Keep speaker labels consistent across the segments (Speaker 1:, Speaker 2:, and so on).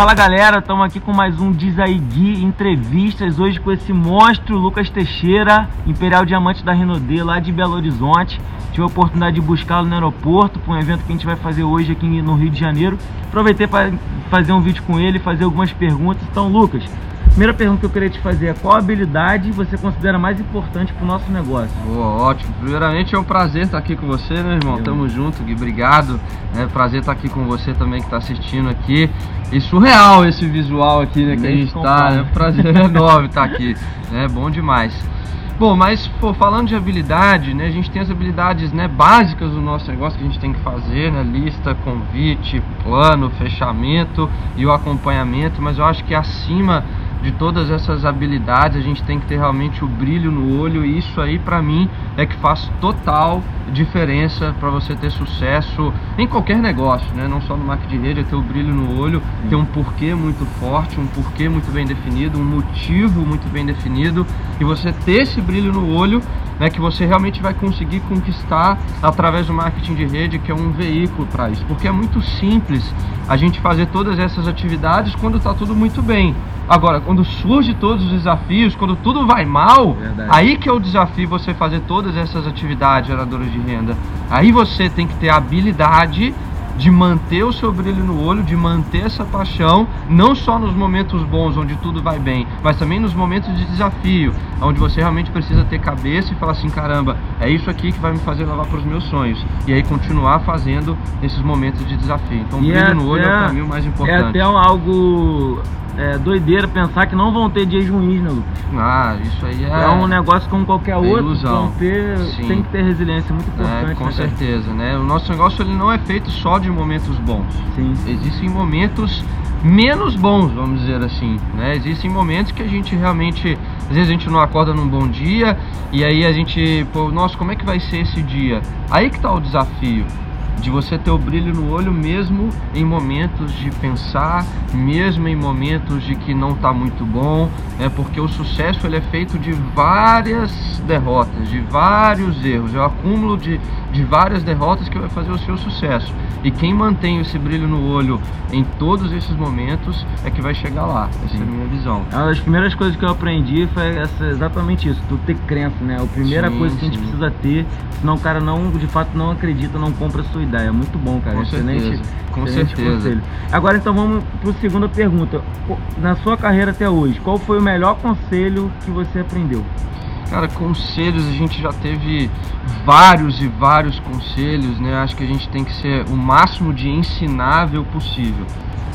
Speaker 1: Fala galera, estamos aqui com mais um Diz aí Gui entrevistas hoje com esse monstro Lucas Teixeira, Imperial Diamante da Renaudet lá de Belo Horizonte. Tive a oportunidade de buscá-lo no aeroporto para um evento que a gente vai fazer hoje aqui no Rio de Janeiro. Aproveitei para fazer um vídeo com ele, fazer algumas perguntas. Então, Lucas, Primeira pergunta que eu queria te fazer é qual habilidade você considera mais importante para o nosso negócio?
Speaker 2: Boa, ótimo. Primeiramente é um prazer estar aqui com você, meu irmão. Eu. Tamo junto, Gui. Obrigado. É prazer estar aqui com você também que está assistindo aqui. E surreal esse visual aqui né, que a gente está. É um prazer enorme estar aqui. É bom demais. Bom, mas pô, falando de habilidade, né, a gente tem as habilidades né, básicas do nosso negócio que a gente tem que fazer, né, lista, convite, plano, fechamento e o acompanhamento, mas eu acho que acima de todas essas habilidades, a gente tem que ter realmente o brilho no olho e isso aí para mim é que faz total diferença para você ter sucesso em qualquer negócio, né? Não só no marketing de rede, é ter o brilho no olho, ter um porquê muito forte, um porquê muito bem definido, um motivo muito bem definido e você ter esse brilho no olho né, que você realmente vai conseguir conquistar através do marketing de rede, que é um veículo para isso. Porque é muito simples a gente fazer todas essas atividades quando está tudo muito bem. Agora, quando surge todos os desafios, quando tudo vai mal, Verdade. aí que é o desafio você fazer todas essas atividades geradoras de renda. Aí você tem que ter habilidade de manter o seu brilho no olho, de manter essa paixão, não só nos momentos bons onde tudo vai bem, mas também nos momentos de desafio, onde você realmente precisa ter cabeça e falar assim, caramba, é isso aqui que vai me fazer levar para os meus sonhos. E aí continuar fazendo esses momentos de desafio. Então, e brilho é no olho é o caminho mais importante.
Speaker 1: É até algo é, doideira pensar que não vão ter dias ruins, né, Lucas?
Speaker 2: Ah, isso aí é.
Speaker 1: É um negócio como qualquer
Speaker 2: é
Speaker 1: outro.
Speaker 2: Ilusão.
Speaker 1: Ter, tem que ter resiliência, muito é, importante.
Speaker 2: É, com né, certeza, né? O nosso negócio ele não é feito só de momentos bons.
Speaker 1: Sim.
Speaker 2: Existem momentos menos bons, vamos dizer assim, né? Existem momentos que a gente realmente, às vezes a gente não acorda num bom dia e aí a gente, pô, nossa, como é que vai ser esse dia? Aí que está o desafio de você ter o brilho no olho mesmo em momentos de pensar, mesmo em momentos de que não está muito bom, é porque o sucesso ele é feito de várias derrotas, de vários erros, é o acúmulo de, de várias derrotas que vai fazer o seu sucesso. E quem mantém esse brilho no olho em todos esses momentos é que vai chegar lá. Essa sim. é a minha visão.
Speaker 1: Uma das primeiras coisas que eu aprendi foi essa, exatamente isso, tu ter crença, né? A primeira sim, coisa que a gente precisa ter, senão o cara não, de fato não acredita, não compra a sua ideia. Muito bom, cara.
Speaker 2: Com
Speaker 1: excelente,
Speaker 2: certeza. Com excelente certeza. conselho.
Speaker 1: Agora então vamos para a segunda pergunta. Na sua carreira até hoje, qual foi o melhor conselho que você aprendeu?
Speaker 2: Cara, conselhos, a gente já teve vários e vários conselhos, né? Acho que a gente tem que ser o máximo de ensinável possível.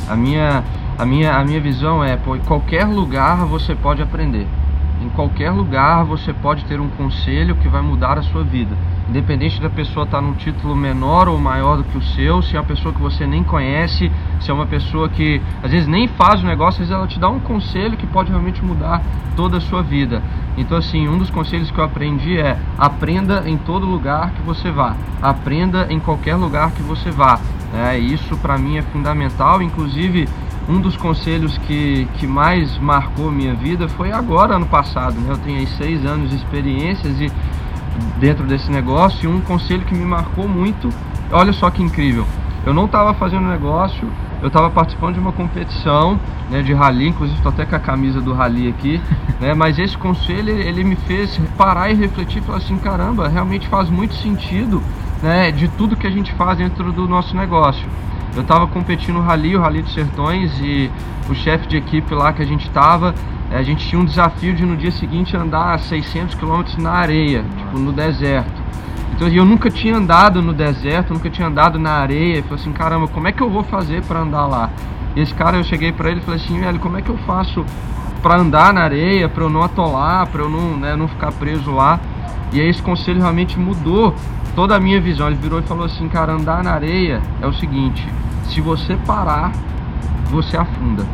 Speaker 2: A minha, a minha, a minha visão é, pô, em qualquer lugar você pode aprender. Em qualquer lugar você pode ter um conselho que vai mudar a sua vida independente da pessoa estar num título menor ou maior do que o seu, se é uma pessoa que você nem conhece, se é uma pessoa que às vezes nem faz o negócio, às vezes ela te dá um conselho que pode realmente mudar toda a sua vida. Então, assim, um dos conselhos que eu aprendi é aprenda em todo lugar que você vá, aprenda em qualquer lugar que você vá. É, isso para mim é fundamental, inclusive um dos conselhos que, que mais marcou minha vida foi agora, ano passado. Né? Eu tenho aí seis anos de experiências e dentro desse negócio e um conselho que me marcou muito. Olha só que incrível. Eu não estava fazendo negócio, eu estava participando de uma competição né, de rally, inclusive estou até com a camisa do rally aqui, né, mas esse conselho ele me fez parar e refletir e falar assim, caramba, realmente faz muito sentido né, de tudo que a gente faz dentro do nosso negócio. Eu estava competindo no rally, o Rally dos Sertões, e o chefe de equipe lá que a gente estava, a gente tinha um desafio de no dia seguinte andar 600 km na areia, tipo no deserto. Então eu nunca tinha andado no deserto, nunca tinha andado na areia. Eu falei assim, caramba, como é que eu vou fazer para andar lá? E esse cara, eu cheguei para ele e falei assim, velho, como é que eu faço para andar na areia, para eu não atolar, para eu não, né, não ficar preso lá? E aí esse conselho realmente mudou toda a minha visão. Ele virou e falou assim, cara, andar na areia é o seguinte, se você parar, você afunda.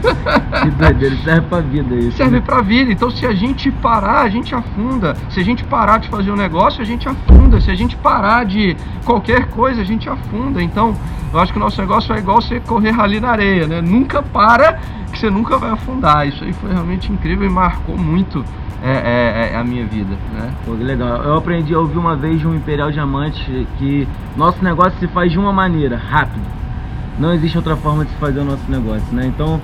Speaker 1: que doideira, serve pra vida isso.
Speaker 2: Serve né? pra vida. Então se a gente parar, a gente afunda. Se a gente parar de fazer um negócio, a gente afunda. Se a gente parar de qualquer coisa, a gente afunda. Então, eu acho que o nosso negócio é igual você correr ali na areia, né? Nunca para, que você nunca vai afundar. Isso aí foi realmente incrível e marcou muito é, é, é, a minha vida, né?
Speaker 1: Pô, que legal. Eu aprendi a ouvir uma vez de um Imperial Diamante que nosso negócio se faz de uma maneira, rápido não existe outra forma de se fazer o nosso negócio, né? Então,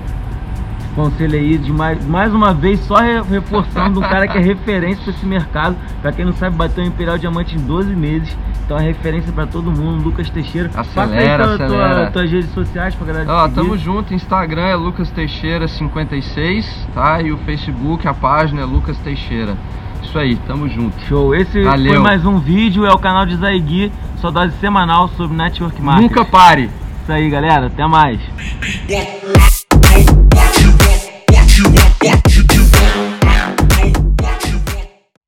Speaker 1: conselho aí de mais, mais uma vez, só reforçando um cara que é referência para esse mercado. Para quem não sabe, bateu o Imperial Diamante em 12 meses. Então é referência para todo mundo, Lucas Teixeira.
Speaker 2: Acelera,
Speaker 1: Passa aí tua,
Speaker 2: acelera.
Speaker 1: Tua, tuas redes sociais pra galera te
Speaker 2: Ó,
Speaker 1: seguir.
Speaker 2: tamo junto, Instagram é Lucas Teixeira 56, tá? E o Facebook, a página é Lucas Teixeira. Isso aí, tamo junto.
Speaker 1: Show. Esse
Speaker 2: Valeu.
Speaker 1: foi mais um vídeo, é o canal de Zaigui, sua dose semanal sobre Network Marketing.
Speaker 2: Nunca pare!
Speaker 1: Isso aí, galera. Até mais.
Speaker 3: You want, what you